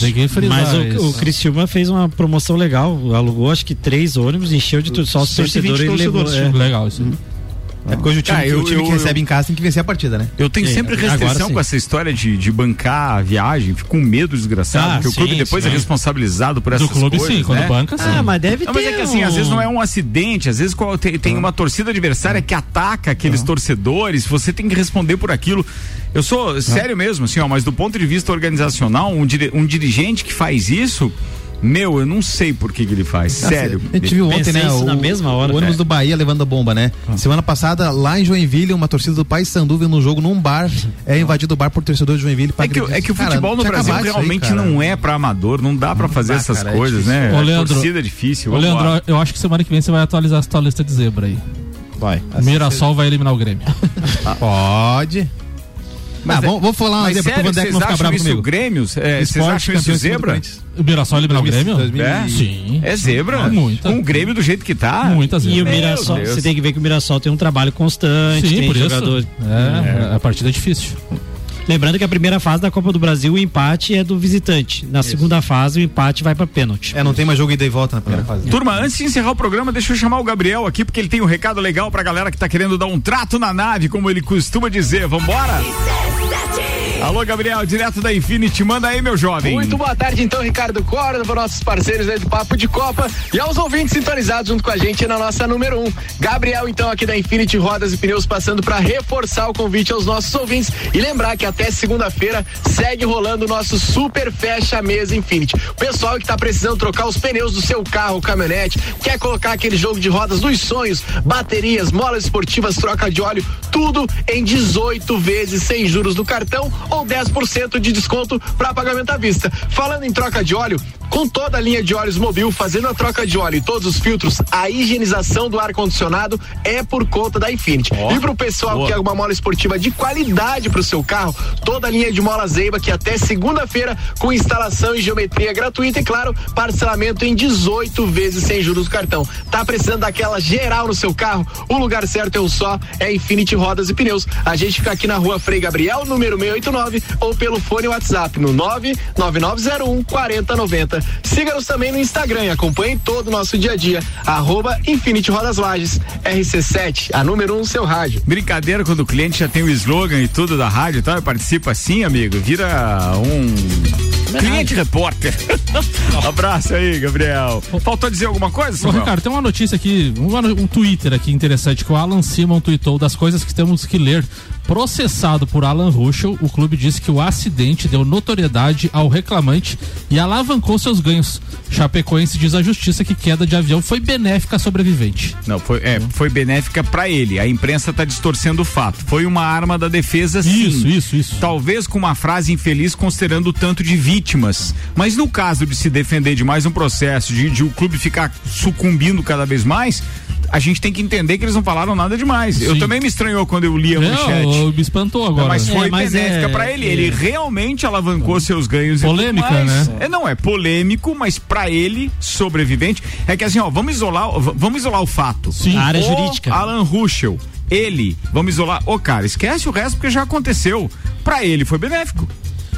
Mas o, o Criciúma fez uma promoção legal, alugou acho que três ônibus, encheu de tudo, só os torcedores. Ele levou, é. Legal isso. Uhum. É porque hoje o time, ah, eu, o time eu, que eu, recebe em casa tem que vencer a partida, né? Eu tenho é, sempre restrição com essa história de, de bancar a viagem, fico com medo desgraçado, ah, porque sim, o clube depois sim. é responsabilizado por essas coisas. Do clube sim, quando né? banca sim. Ah, mas deve não, ter. Mas é que assim, um... às vezes não é um acidente, às vezes tem, tem uma torcida adversária que ataca aqueles torcedores, você tem que responder por aquilo. Eu sou sério mesmo, assim, ó, mas do ponto de vista organizacional, um, um dirigente que faz isso. Meu, eu não sei por que, que ele faz. Ah, sério. A gente viu ontem, né? O, na mesma hora. O ônibus é. do Bahia levando a bomba, né? Ah. Semana passada, lá em Joinville, uma torcida do Pai Sanduva no jogo num bar. É invadido o bar por torcedor de Joinville. É que, é que o futebol cara, no Brasil realmente aí, não é pra amador. Não dá pra fazer essas cara, é coisas, é né? Ô, Leandro, torcida é difícil. Ô, Leandro, eu acho que semana que vem você vai atualizar essa tua lista de zebra aí. Vai. Mirassol vai eliminar o Grêmio. Pode. Mas, vamos, vamos falar uma zebra pro Vandeco não ficar bravo comigo. Grêmio? É, vocês acham isso zebra? O Mirassol eliminar o Grêmio? É? Sim. É zebra? Ah, muita. Com o Grêmio do jeito que tá? Muitas E o Mirassol, você tem que ver que o Mirassol tem um trabalho constante, Sim, tem por jogador. Isso. É, é, a partida é difícil. Lembrando que a primeira fase da Copa do Brasil, o empate é do visitante. Na Isso. segunda fase, o empate vai para pênalti. É, não tem mais jogo ida e volta na primeira é. fase. Turma, antes de encerrar o programa, deixa eu chamar o Gabriel aqui, porque ele tem um recado legal pra galera que tá querendo dar um trato na nave, como ele costuma dizer. Vambora? Alô, Gabriel, direto da Infinity, manda aí, meu jovem. Muito boa tarde, então, Ricardo Corda, para nossos parceiros aí do Papo de Copa e aos ouvintes sintonizados junto com a gente na nossa número um. Gabriel, então, aqui da Infinity Rodas e Pneus, passando para reforçar o convite aos nossos ouvintes e lembrar que até segunda-feira segue rolando o nosso super fecha mesa Infinity. O pessoal que está precisando trocar os pneus do seu carro, caminhonete, quer colocar aquele jogo de rodas dos sonhos, baterias, molas esportivas, troca de óleo, tudo em 18 vezes sem juros do cartão ou 10% de desconto para pagamento à vista. Falando em troca de óleo, com toda a linha de óleos Mobil fazendo a troca de óleo e todos os filtros, a higienização do ar condicionado é por conta da Infinity. Oh, e pro pessoal boa. que é uma mola esportiva de qualidade pro seu carro, toda a linha de mola Zeiba que até segunda-feira com instalação e geometria gratuita e claro, parcelamento em 18 vezes sem juros do cartão. Tá precisando daquela geral no seu carro? O lugar certo é o só, é Infinity Rodas e Pneus. A gente fica aqui na rua Frei Gabriel, número 689 ou pelo fone WhatsApp no 99901 4090. Siga-nos também no Instagram e acompanhe todo o nosso dia a dia. Arroba Infinity Rodas Lages. RC7, a número 1 um, seu rádio. Brincadeira quando o cliente já tem o slogan e tudo da rádio e tal, participa assim, amigo, vira um cliente repórter. Abraço aí, Gabriel. Faltou dizer alguma coisa, Samuel? Ô, Ricardo, tem uma notícia aqui, um, um Twitter aqui interessante que o Alan Simon tweetou das coisas que temos que ler Processado por Alan Ruschel, o clube disse que o acidente deu notoriedade ao reclamante e alavancou seus ganhos. Chapecoense diz à justiça que queda de avião foi benéfica à sobrevivente. Não, foi, é, foi benéfica para ele. A imprensa está distorcendo o fato. Foi uma arma da defesa, sim. Isso, isso, isso. Talvez com uma frase infeliz considerando o tanto de vítimas. Mas no caso de se defender de mais um processo, de, de o clube ficar sucumbindo cada vez mais, a gente tem que entender que eles não falaram nada demais. Sim. Eu também me estranhou quando eu li a não, manchete. Me espantou agora. Mas foi é, mas benéfica é, para ele. É, ele realmente alavancou é. seus ganhos. Polêmica, né? É, não, é polêmico, mas para ele, sobrevivente, é que assim, ó, vamos isolar, vamos isolar o fato. Sim. A área o jurídica. Alan Ruschel, ele, vamos isolar, ô cara, esquece o resto porque já aconteceu. Para ele foi benéfico.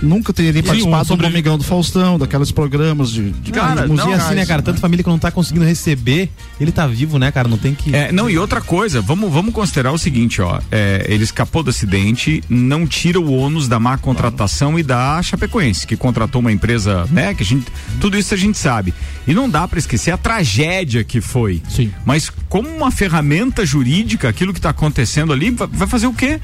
Nunca teria Sim, participado um sobre- do Domingão do Faustão, daqueles programas de, de Cara, música. não, assim, né, cara? Tanta família que não tá conseguindo receber, ele tá vivo, né, cara? Não tem que. É, não, e outra coisa, vamos, vamos considerar o seguinte, ó. é, ele escapou do acidente, não tira o ônus da má contratação e da Chapecoense, que contratou uma empresa, né? Que a gente. Tudo isso a gente sabe. E não dá pra esquecer a tragédia que foi. Sim. Mas como uma ferramenta jurídica, aquilo que tá acontecendo ali, vai fazer o quê?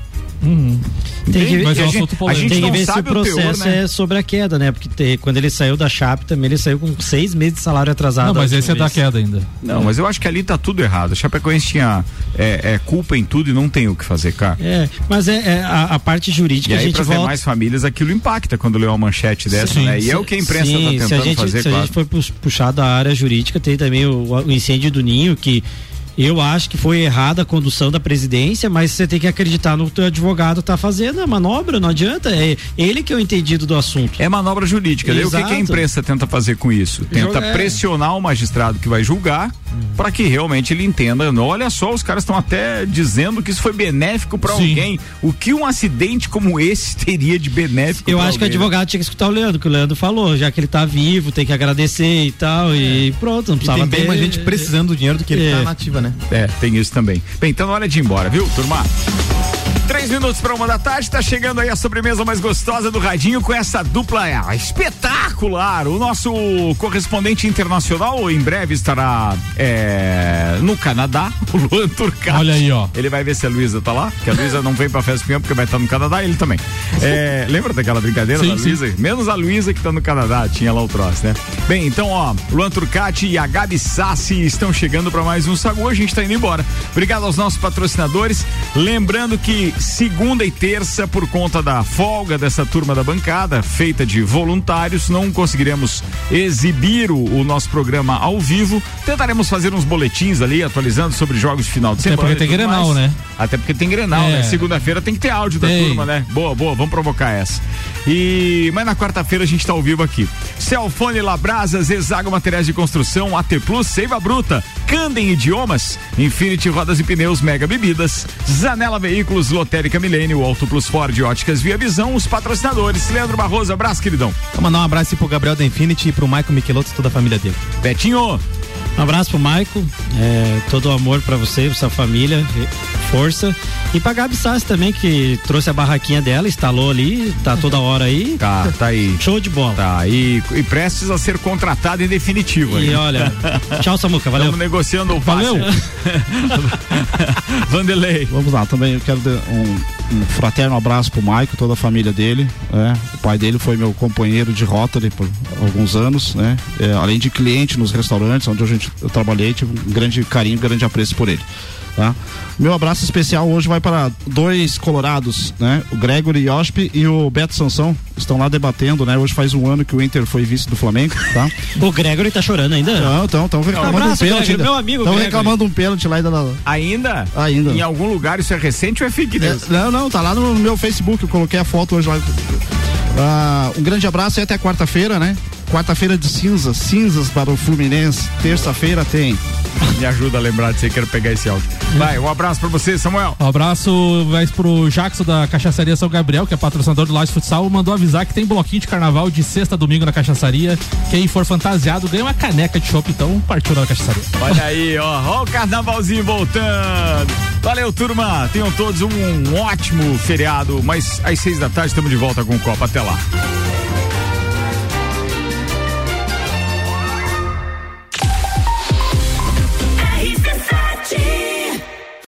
Tem que, Mas é um a gente, polêmico. tem que ver se o sabe o teor, processo né? é sobre a queda, né? Porque te- quando ele saiu da Chape também, ele saiu com seis meses de salário atrasado. Não, mas a esse é última da vez. queda ainda. Não, mas eu acho que ali tá tudo errado. A Chapecoense tinha é, é, culpa em tudo e não tem o que fazer, cara. É, mas é, é a, a parte jurídica E a aí, gente volta. demais famílias, aquilo impacta quando lê uma manchete dessa, Sim, né? E é se- o que a imprensa sim, está se a tentando gente, fazer, se a claro. gente for pux- puxar da área jurídica, tem também o, o incêndio do Ninho, que eu acho que foi errada a condução da presidência, mas você tem que acreditar no que o advogado tá fazendo a manobra, não adianta. É ele que é o entendido do assunto. É manobra jurídica. Daí o que, que a Exato. imprensa tenta fazer com isso? Tenta é. pressionar o magistrado que vai julgar para que realmente ele entenda. Olha só, os caras estão até dizendo que isso foi benéfico para alguém. O que um acidente como esse teria de benéfico? Eu pra acho que o alguém? advogado tinha que escutar o Leandro, que o Leandro falou, já que ele tá vivo, tem que agradecer e tal, e pronto, não E precisava tem bem ter- mais gente precisando do dinheiro do que ele É. tá na ativa, né? É, tem isso também. Bem, então hora de ir embora, viu, turma? Três minutos para uma da tarde, tá chegando aí a sobremesa mais gostosa do Radinho com essa dupla é, espetacular. O nosso correspondente internacional em breve estará é, no Canadá, o Luan Turcati. Olha aí, ó. Ele vai ver se a Luísa tá lá, que a Luísa não vem pra festa pinhão porque vai estar no Canadá, ele também. É, lembra daquela brincadeira Sim, da. Luísa? Menos a Luísa que tá no Canadá, tinha lá o troço, né? Bem, então, ó, Luan Turcati e a Gabi Sassi estão chegando para mais um Sagu, a gente tá indo embora. Obrigado aos nossos patrocinadores. Lembrando que segunda e terça, por conta da folga dessa turma da bancada, feita de voluntários, não conseguiremos exibir o, o nosso programa ao vivo. Tentaremos fazer uns boletins ali, atualizando sobre jogos de final de Até semana. porque tem e tudo Grenal, mais. né? Até porque tem Grenal, É. né? Segunda-feira tem que ter áudio da Tem. turma, né? Boa, boa, vamos provocar essa. E mas na quarta-feira a gente tá ao vivo aqui. Celfone Labrasas, Exago Materiais de Construção, AT Plus, Seiva Bruta, Candem Idiomas, Infinity Rodas e Pneus, Mega Bebidas, Zanela Veículos, Lotérica Milênio, Auto Plus Ford, Óticas Via Visão, os patrocinadores. Leandro Barroso, abraço, queridão. Vou mandar um abraço pro Gabriel da Infinity e pro Michael Michelotto e toda a família dele. Betinho, Um abraço pro Maico, é, todo o amor pra você, pra sua família, força. E pra Gabi Sassi também, que trouxe a barraquinha dela, instalou ali, tá toda hora aí. tá, tá aí. Show de bola. Tá, e, e prestes a ser contratado em definitivo. E aí. olha, tchau Samuca, valeu. Estamos negociando o Valeu. passe. Vanderlei. Vamos lá, também eu quero dar um, um fraterno abraço pro Maico, toda a família dele. né? O pai dele foi meu companheiro de Rotary por alguns anos, né? É, além de cliente nos restaurantes onde a gente, eu trabalhei, tive um grande carinho, grande apreço por ele. Tá? Meu abraço especial hoje vai para dois colorados, né? O Gregory Yosp e o Beto Sansão estão lá debatendo, né? Hoje faz um ano que o Inter foi vice do Flamengo, tá? O Gregory tá chorando ainda? Não, então, estão reclamando abraço, um pênalti. Meu amigo Estão reclamando um pênalti lá ainda. na- Ainda? Ainda. Em algum lugar isso é recente ou é fake news? É, não, não, tá lá no meu Facebook, eu coloquei a foto hoje lá. Ah, um grande abraço e até quarta-feira, né? Quarta-feira de cinzas, cinzas para o Fluminense. Terça-feira tem. Me ajuda a lembrar de você, quero pegar esse áudio. Vai, um abraço pra você, Samuel. Um abraço vai pro Jackson da Cachaçaria São Gabriel, que é patrocinador do Lages Futsal, mandou avisar que tem bloquinho de carnaval de sexta a domingo na cachaçaria. Quem for fantasiado ganha uma caneca de chopp, então partiu na cachaçaria. Olha aí, ó, ó o carnavalzinho voltando. Valeu, turma. Tenham todos um ótimo feriado, mas às seis da tarde estamos de volta com o Copa. Até lá.